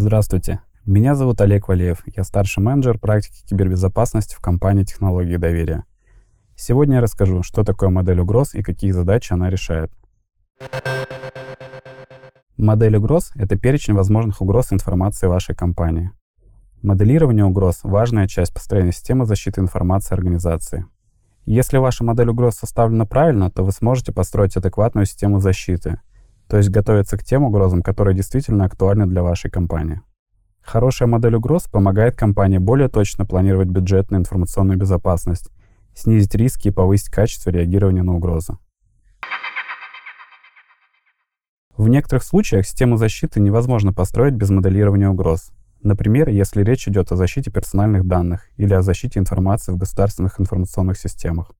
Здравствуйте, меня зовут Олег Валеев, я старший менеджер практики кибербезопасности в компании «Технологии доверия». Сегодня я расскажу, что такое модель угроз и какие задачи она решает. Модель угроз — это перечень возможных угроз информации вашей компании. Моделирование угроз — важная часть построения системы защиты информации организации. Если ваша модель угроз составлена правильно, то вы сможете построить адекватную систему защиты, то есть готовиться к тем угрозам, которые действительно актуальны для вашей компании. Хорошая модель угроз помогает компании более точно планировать бюджет на информационную безопасность, снизить риски и повысить качество реагирования на угрозы. В некоторых случаях систему защиты невозможно построить без моделирования угроз. Например, если речь идет о защите персональных данных или о защите информации в государственных информационных системах.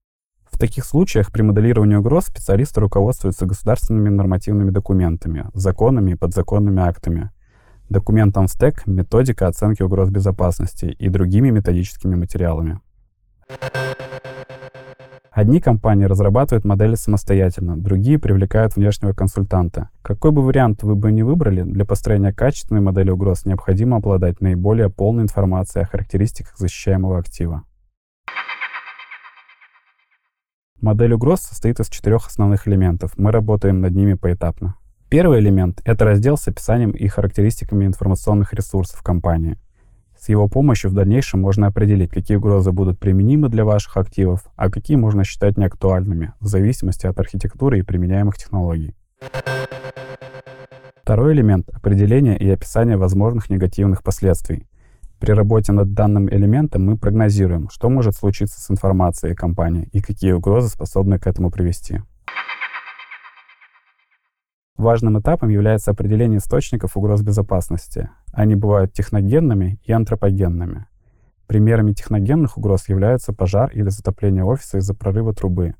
В таких случаях при моделировании угроз специалисты руководствуются государственными нормативными документами, законами и подзаконными актами, документом стек, методика оценки угроз безопасности и другими методическими материалами. Одни компании разрабатывают модели самостоятельно, другие привлекают внешнего консультанта. Какой бы вариант вы бы ни выбрали, для построения качественной модели угроз необходимо обладать наиболее полной информацией о характеристиках защищаемого актива. Модель угроз состоит из четырех основных элементов. Мы работаем над ними поэтапно. Первый элемент — это раздел с описанием и характеристиками информационных ресурсов компании. С его помощью в дальнейшем можно определить, какие угрозы будут применимы для ваших активов, а какие можно считать неактуальными, в зависимости от архитектуры и применяемых технологий. Второй элемент — определение и описание возможных негативных последствий. При работе над данным элементом мы прогнозируем, что может случиться с информацией компании и какие угрозы способны к этому привести. Важным этапом является определение источников угроз безопасности. Они бывают техногенными и антропогенными. Примерами техногенных угроз являются пожар или затопление офиса из-за прорыва трубы.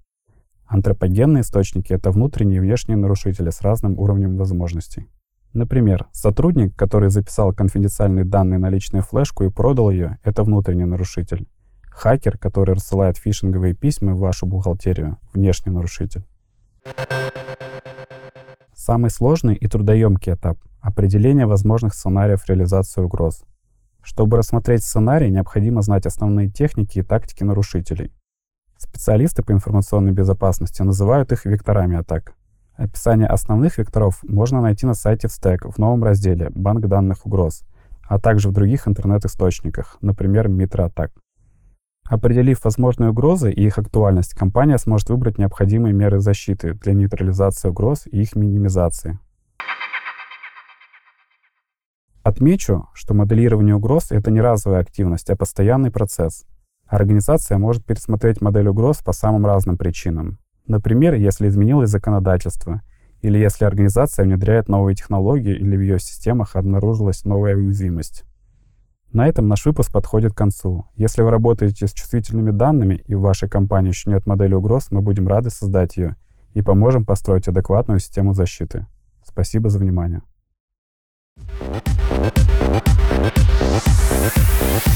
Антропогенные источники — это внутренние и внешние нарушители с разным уровнем возможностей. Например, сотрудник, который записал конфиденциальные данные на личную флешку и продал ее, это внутренний нарушитель. Хакер, который рассылает фишинговые письма в вашу бухгалтерию, внешний нарушитель. Самый сложный и трудоемкий этап — определение возможных сценариев реализации угроз. Чтобы рассмотреть сценарий, необходимо знать основные техники и тактики нарушителей. Специалисты по информационной безопасности называют их векторами атак. Описание основных векторов можно найти на сайте Stack в новом разделе «Банк данных угроз», а также в других интернет-источниках, например, Митроатак. Определив возможные угрозы и их актуальность, компания сможет выбрать необходимые меры защиты для нейтрализации угроз и их минимизации. Отмечу, что моделирование угроз — это не разовая активность, а постоянный процесс. Организация может пересмотреть модель угроз по самым разным причинам, Например, если изменилось законодательство, или если организация внедряет новые технологии или в ее системах обнаружилась новая уязвимость. На этом наш выпуск подходит к концу. Если вы работаете с чувствительными данными и в вашей компании еще нет модели угроз, мы будем рады создать ее и поможем построить адекватную систему защиты. Спасибо за внимание. Thank you.